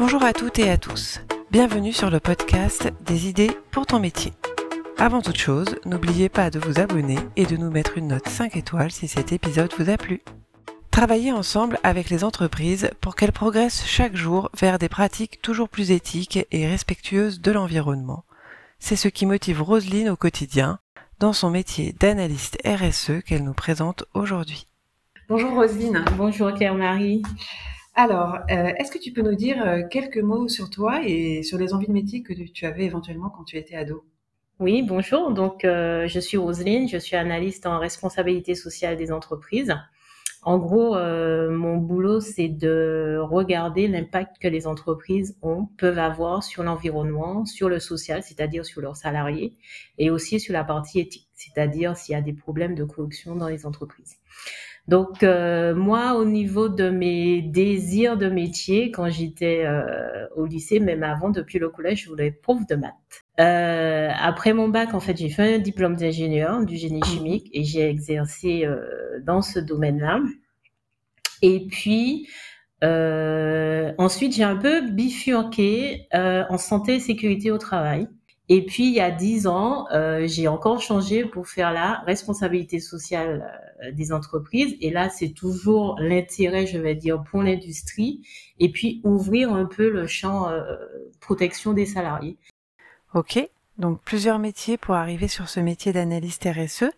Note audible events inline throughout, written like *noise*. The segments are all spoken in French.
Bonjour à toutes et à tous. Bienvenue sur le podcast des idées pour ton métier. Avant toute chose, n'oubliez pas de vous abonner et de nous mettre une note 5 étoiles si cet épisode vous a plu. Travailler ensemble avec les entreprises pour qu'elles progressent chaque jour vers des pratiques toujours plus éthiques et respectueuses de l'environnement. C'est ce qui motive Roselyne au quotidien dans son métier d'analyste RSE qu'elle nous présente aujourd'hui. Bonjour Roselyne. Bonjour Claire-Marie. Alors, euh, est-ce que tu peux nous dire euh, quelques mots sur toi et sur les envies de métier que tu avais éventuellement quand tu étais ado? Oui, bonjour. Donc, euh, je suis Roselyne, je suis analyste en responsabilité sociale des entreprises. En gros, mon boulot, c'est de regarder l'impact que les entreprises ont, peuvent avoir sur l'environnement, sur le social, c'est-à-dire sur leurs salariés, et aussi sur la partie éthique, c'est-à-dire s'il y a des problèmes de corruption dans les entreprises. Donc euh, moi, au niveau de mes désirs de métier, quand j'étais euh, au lycée, même avant, depuis le collège, je voulais être prof de maths. Euh, après mon bac, en fait, j'ai fait un diplôme d'ingénieur du génie chimique et j'ai exercé dans ce domaine-là. Et puis ensuite, j'ai un peu bifurqué en santé et sécurité au travail. Et puis, il y a dix ans, euh, j'ai encore changé pour faire la responsabilité sociale euh, des entreprises. Et là, c'est toujours l'intérêt, je vais dire, pour l'industrie. Et puis, ouvrir un peu le champ euh, protection des salariés. Ok, donc plusieurs métiers pour arriver sur ce métier d'analyste RSE.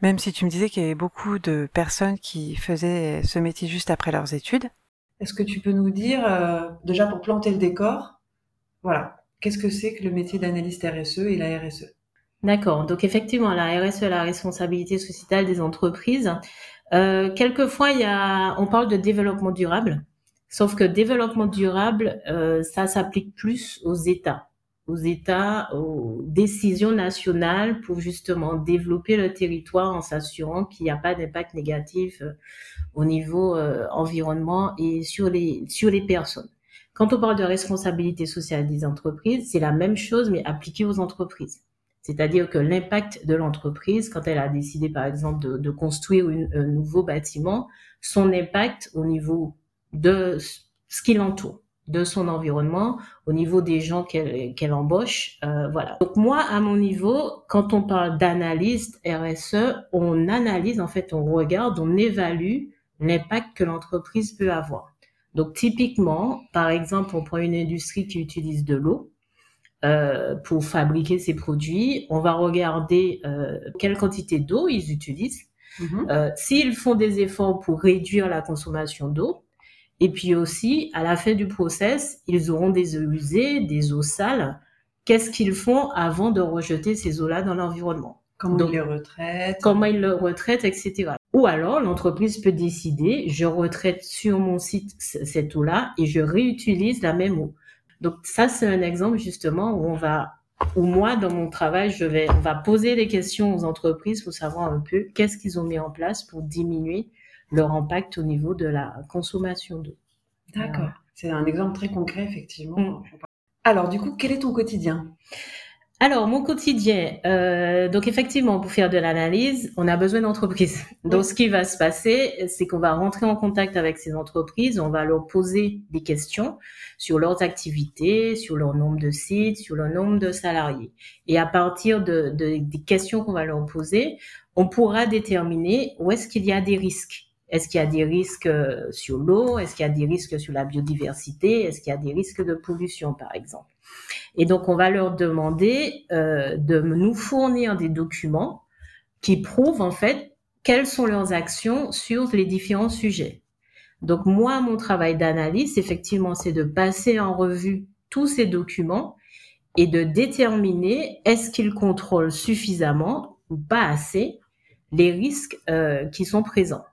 Même si tu me disais qu'il y avait beaucoup de personnes qui faisaient ce métier juste après leurs études. Est-ce que tu peux nous dire, déjà pour planter le décor, voilà, qu'est-ce que c'est que le métier d'analyste RSE et la RSE D'accord. Donc effectivement, la RSE, la responsabilité sociétale des entreprises. Euh, quelquefois, il y a, on parle de développement durable, sauf que développement durable, euh, ça s'applique plus aux États, aux États, aux décisions nationales pour justement développer le territoire en s'assurant qu'il n'y a pas d'impact négatif euh, au niveau environnement et sur les sur les personnes. Quand on parle de responsabilité sociale des entreprises, c'est la même chose, mais appliquée aux entreprises. C'est-à-dire que l'impact de l'entreprise, quand elle a décidé, par exemple, de, construire un nouveau bâtiment, son impact au niveau de ce qui l'entoure, de son environnement, au niveau des gens qu'elle embauche, euh, voilà. Donc moi, à mon niveau, quand on parle d'analyste RSE, on analyse, en fait, on regarde, on évalue l'impact que l'entreprise peut avoir. Donc typiquement, par exemple, on prend une industrie qui utilise de l'eau euh, pour fabriquer ses produits. On va regarder euh, quelle quantité d'eau ils utilisent, mhm. euh, s'ils font des efforts pour réduire la consommation d'eau. Et puis aussi, à la fin du process, ils auront des eaux usées, des eaux sales. Qu'est-ce qu'ils font avant de rejeter ces eaux-là dans l'environnement? Comment ils les retraitent? Comment ils le retraitent, etc. Ou alors, l'entreprise peut décider, je retraite sur mon site cette eau-là et je réutilise la même eau. Donc ça, c'est un exemple justement où on va, où moi, dans mon travail, je vais, on va poser des questions aux entreprises pour savoir un peu qu'est-ce qu'ils ont mis en place pour diminuer leur impact au niveau de la consommation d'eau. D'accord. C'est un exemple très concret, effectivement. Mm. Alors, du coup, quel est ton quotidien? Alors, mon quotidien, euh, donc effectivement, pour faire de l'analyse, on a besoin d'entreprises. Donc, ce qui va se passer, c'est qu'on va rentrer en contact avec ces entreprises, on va leur poser des questions sur leurs activités, sur leur nombre de sites, sur le nombre de salariés. Et à partir de, de des questions qu'on va leur poser, on pourra déterminer où est-ce qu'il y a des risques. Est-ce qu'il y a des risques euh, sur l'eau? Est-ce qu'il y a des risques sur la biodiversité? Est-ce qu'il y a des risques de pollution, par exemple? Et donc, on va leur demander euh, de nous fournir des documents qui prouvent, en fait, quelles sont leurs actions sur les différents sujets. Donc, moi, mon travail d'analyse, effectivement, c'est de passer en revue tous ces documents et de déterminer est-ce qu'ils contrôlent suffisamment ou pas assez les risques euh, qui sont présents.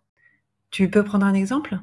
Tu peux prendre un exemple?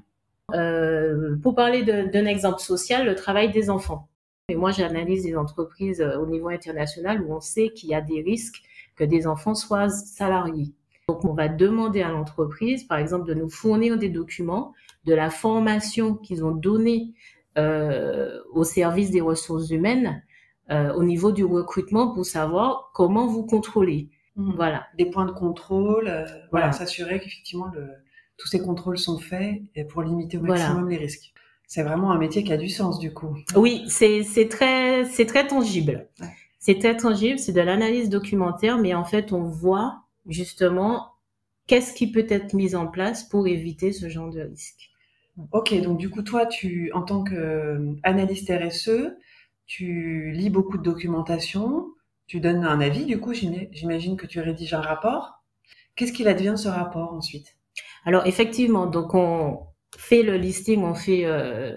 Euh, Pour parler d'un exemple social, le travail des enfants. Et moi, j'analyse des entreprises euh, au niveau international où on sait qu'il y a des risques que des enfants soient salariés. Donc, on va demander à l'entreprise, par exemple, de nous fournir des documents de la formation qu'ils ont donnée euh, au service des ressources humaines euh, au niveau du recrutement pour savoir comment vous contrôlez. Mmh. Voilà. Des points de contrôle, euh, voilà, s'assurer qu'effectivement le, tous ces contrôles sont faits pour limiter au maximum les risques. C'est vraiment un métier qui a du sens du coup. Oui, c'est très c'est très tangible. Ouais. C'est très tangible, c'est de l'analyse documentaire, mais en fait on voit justement qu'est-ce qui peut être mis en place pour éviter ce genre de risque. Ok, donc du coup toi, tu en tant qu'analyste RSE, tu lis beaucoup de documentation, tu donnes un avis. Du coup, j'im- j'imagine que tu rédiges un rapport. Qu'est-ce qu'il advient de ce rapport ensuite? Alors effectivement, donc on fait le listing, on fait euh,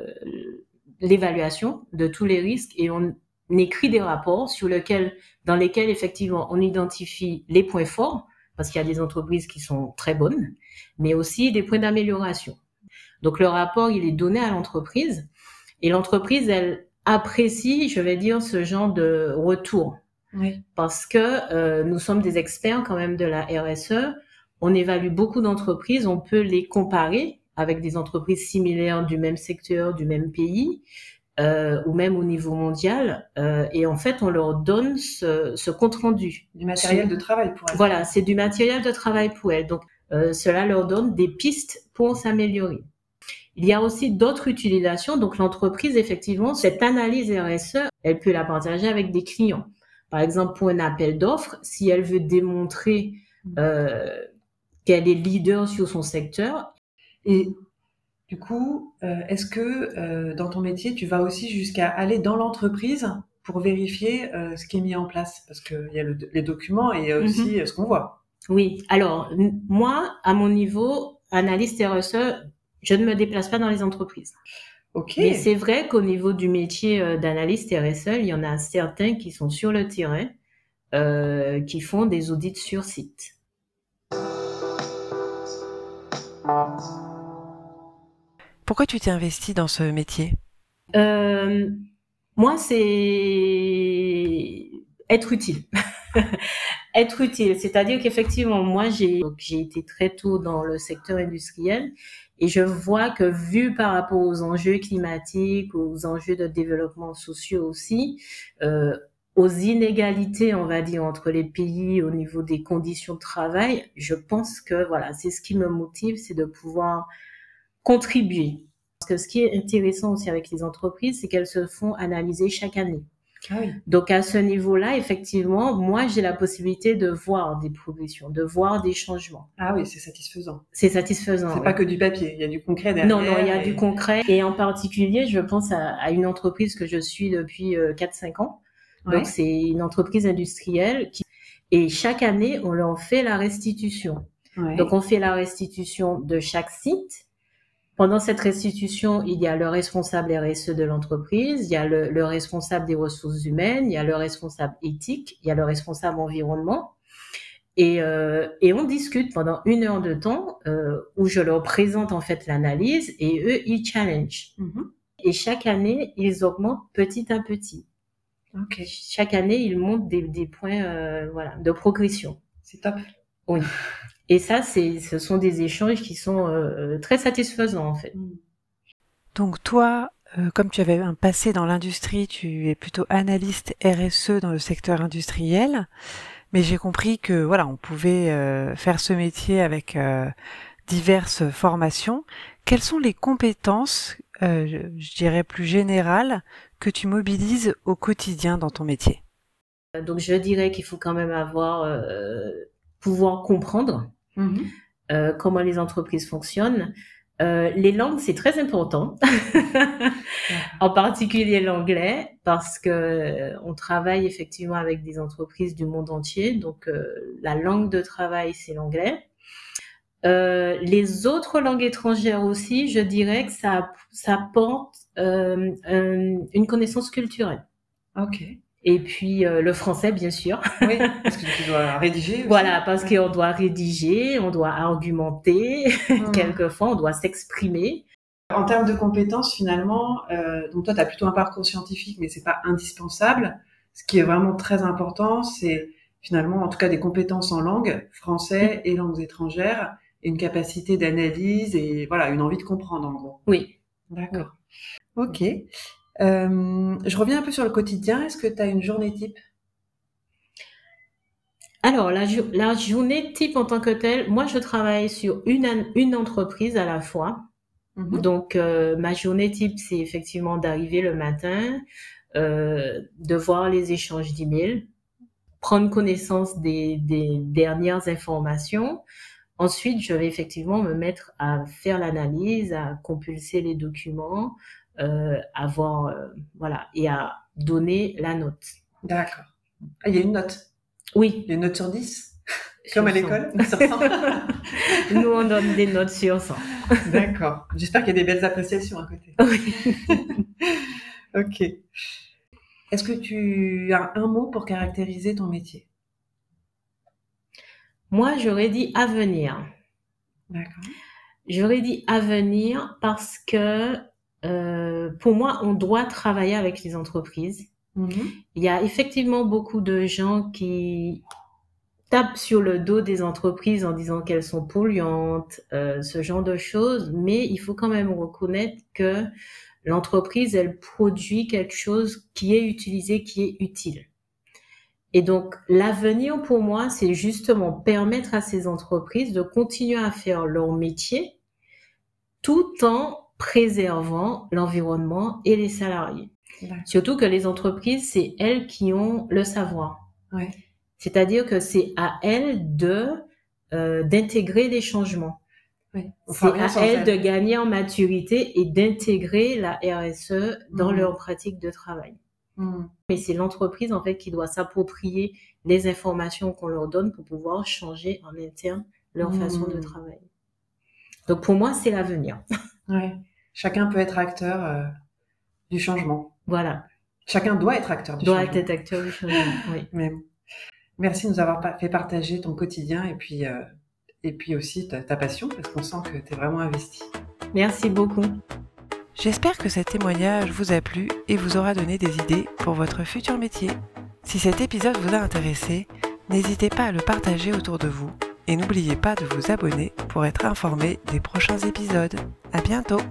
l'évaluation de tous les risques et on écrit des rapports sur lesquels, dans lesquels effectivement on identifie les points forts parce qu'il y a des entreprises qui sont très bonnes, mais aussi des points d'amélioration. Donc le rapport il est donné à l'entreprise et l'entreprise elle apprécie, je vais dire, ce genre de retour Oui. parce que euh, nous sommes des experts quand même de la RSE. On évalue beaucoup d'entreprises, on peut les comparer avec des entreprises similaires du même secteur, du même pays, euh, ou même au niveau mondial. Euh, et en fait, on leur donne ce, ce compte rendu. Du matériel de travail pour elle. Voilà, c'est du matériel de travail pour elles. Donc, euh, cela leur donne des pistes pour s'améliorer. Il y a aussi d'autres utilisations. Donc, l'entreprise, effectivement, cette analyse RSE, elle peut la partager avec des clients. Par exemple, pour un appel d'offres, si elle veut démontrer euh, qu'elle est leader sur son secteur, Et du coup, euh, est-ce que euh, dans ton métier, tu vas aussi jusqu'à aller dans l'entreprise pour vérifier euh, ce qui est mis en place? Parce qu'il y a le- les documents et il y a aussi euh, ce qu'on voit. Oui, alors moi, à mon niveau, analyste RSE, je ne me déplace pas dans les entreprises. Ok. Mais c'est vrai qu'au niveau du métier d'analyste RSE, il y en a certains qui sont sur le terrain, qui font des audits sur site. Pourquoi tu t'es investi dans ce métier? Euh, moi, c'est être utile. *laughs* être utile, c'est-à-dire qu'effectivement, moi, j'ai été très tôt dans le secteur industriel et je vois que vu par rapport aux enjeux climatiques, aux enjeux de développement sociaux aussi, euh, aux inégalités, on va dire, entre les pays au niveau des conditions de travail, je pense que voilà, c'est ce qui me motive, c'est de pouvoir contribuer. Parce que ce qui est intéressant aussi avec les entreprises, c'est qu'elles se font analyser chaque année. Ah oui. Donc à ce niveau-là, effectivement, moi j'ai la possibilité de voir des progressions, de voir des changements. Ah oui, c'est satisfaisant. C'est satisfaisant. C'est ouais. pas que du papier, il y a du concret derrière. Non, non, il y a et- du concret. Et en particulier, je pense à, à une entreprise que je suis depuis euh, 4-5 ans. Ouais. Donc c'est une entreprise industrielle qui et chaque année on leur fait la restitution. Ouais. Donc on fait la restitution de chaque site. Pendant cette restitution, il y a le responsable RSE de l'entreprise, il y a le, le responsable des ressources humaines, il y a le responsable éthique, il y a le responsable environnement. Et, euh, et on discute pendant une heure de temps euh, où je leur présente en fait l'analyse et eux, ils challenge. Mhm. Et chaque année, ils augmentent petit à petit. Ok, Chaque année, ils montent des, des points euh, voilà, de progression. c'est top. *laughs* Et ça, c'est, ce sont des échanges qui sont euh, très satisfaisants en fait. Donc toi, euh, comme tu avais un passé dans l'industrie, tu es plutôt analyste RSE dans le secteur industriel. Mais j'ai compris que voilà, on pouvait euh, faire ce métier avec euh, diverses formations. Quelles sont les compétences, euh, je, dirais plus générales, que tu mobilises au quotidien dans ton métier? Donc je dirais qu'il faut quand même avoir euh, pouvoir comprendre Mhm. euh, comment les entreprises fonctionnent. Euh, les langues, c'est très important, *laughs* en particulier l'anglais, parce que euh, on travaille effectivement avec des entreprises du monde entier, donc euh, la langue de travail, c'est l'anglais. Euh, les autres langues étrangères aussi, je dirais que ça, ça porte euh, un- une connaissance culturelle. Ok. Et puis euh, le français, bien sûr. Oui, parce que tu dois rédiger. aussi. Voilà, parce qu'on doit rédiger, on doit argumenter, Mhm. *laughs* quelquefois on doit s'exprimer. En termes de compétences, finalement, euh, donc toi, tu as plutôt un parcours scientifique, mais c'est pas indispensable. Ce qui est vraiment très important, c'est finalement, en tout cas, des compétences en langue, français et langues étrangères, et une capacité d'analyse et voilà, une envie de comprendre, en gros. Oui. D'accord. Ok. Euh, je reviens un peu sur le quotidien. Est-ce que tu as une journée type? Alors, la, jour- la journée type en tant que telle, moi je travaille sur une, entreprise à la fois. Mhm. Donc, euh, ma journée type, c'est effectivement d'arriver le matin, euh, de voir les échanges d'emails, prendre connaissance des, des, dernières informations. Ensuite, je vais effectivement me mettre à faire l'analyse, à compulser les documents, euh, à voir, euh, voilà, et à donner la note. D'accord. Ah, il y a une note Oui. Il y a une note sur 10 comme à l'école *laughs* Nous, on donne des notes sur 100. D'accord. J'espère qu'il y a des belles appréciations à côté. *laughs* ok. Est-ce que tu as un mot pour caractériser ton métier? Moi, j'aurais dit avenir. D'accord. J'aurais dit avenir parce que euh, pour moi, on doit travailler avec les entreprises. Mm-hmm. Il y a effectivement beaucoup de gens qui tape sur le dos des entreprises en disant qu'elles sont polluantes, euh, ce genre de choses, mais il faut quand même reconnaître que l'entreprise, elle produit quelque chose qui est utilisé, qui est utile. Et donc, l'avenir pour moi, c'est justement permettre à ces entreprises de continuer à faire leur métier tout en préservant l'environnement et les salariés. Surtout que les entreprises, c'est elles qui ont le savoir. Ouais. C'est-à-dire que c'est à elle de euh, d'intégrer les changements. c'est à elle de gagner en maturité et d'intégrer la RSE dans mmh. leur pratique de travail. Mmh. Mais c'est l'entreprise en fait qui doit s'approprier les informations qu'on leur donne pour pouvoir changer en interne leur mmh. façon de travailler. Donc pour moi, c'est l'avenir. *laughs* Ouais. Chacun peut être acteur euh, du changement. Voilà. Chacun doit être acteur du changement. Doit être acteur du changement. Oui. *laughs* Même. Merci de nous avoir fait partager ton quotidien et puis, euh, et puis aussi ta, ta passion parce qu'on sent que tu es vraiment investi. Merci beaucoup. J'espère que ce témoignage vous a plu et vous aura donné des idées pour votre futur métier. Si cet épisode vous a intéressé, n'hésitez pas à le partager autour de vous et n'oubliez pas de vous abonner pour être informé des prochains épisodes. À bientôt!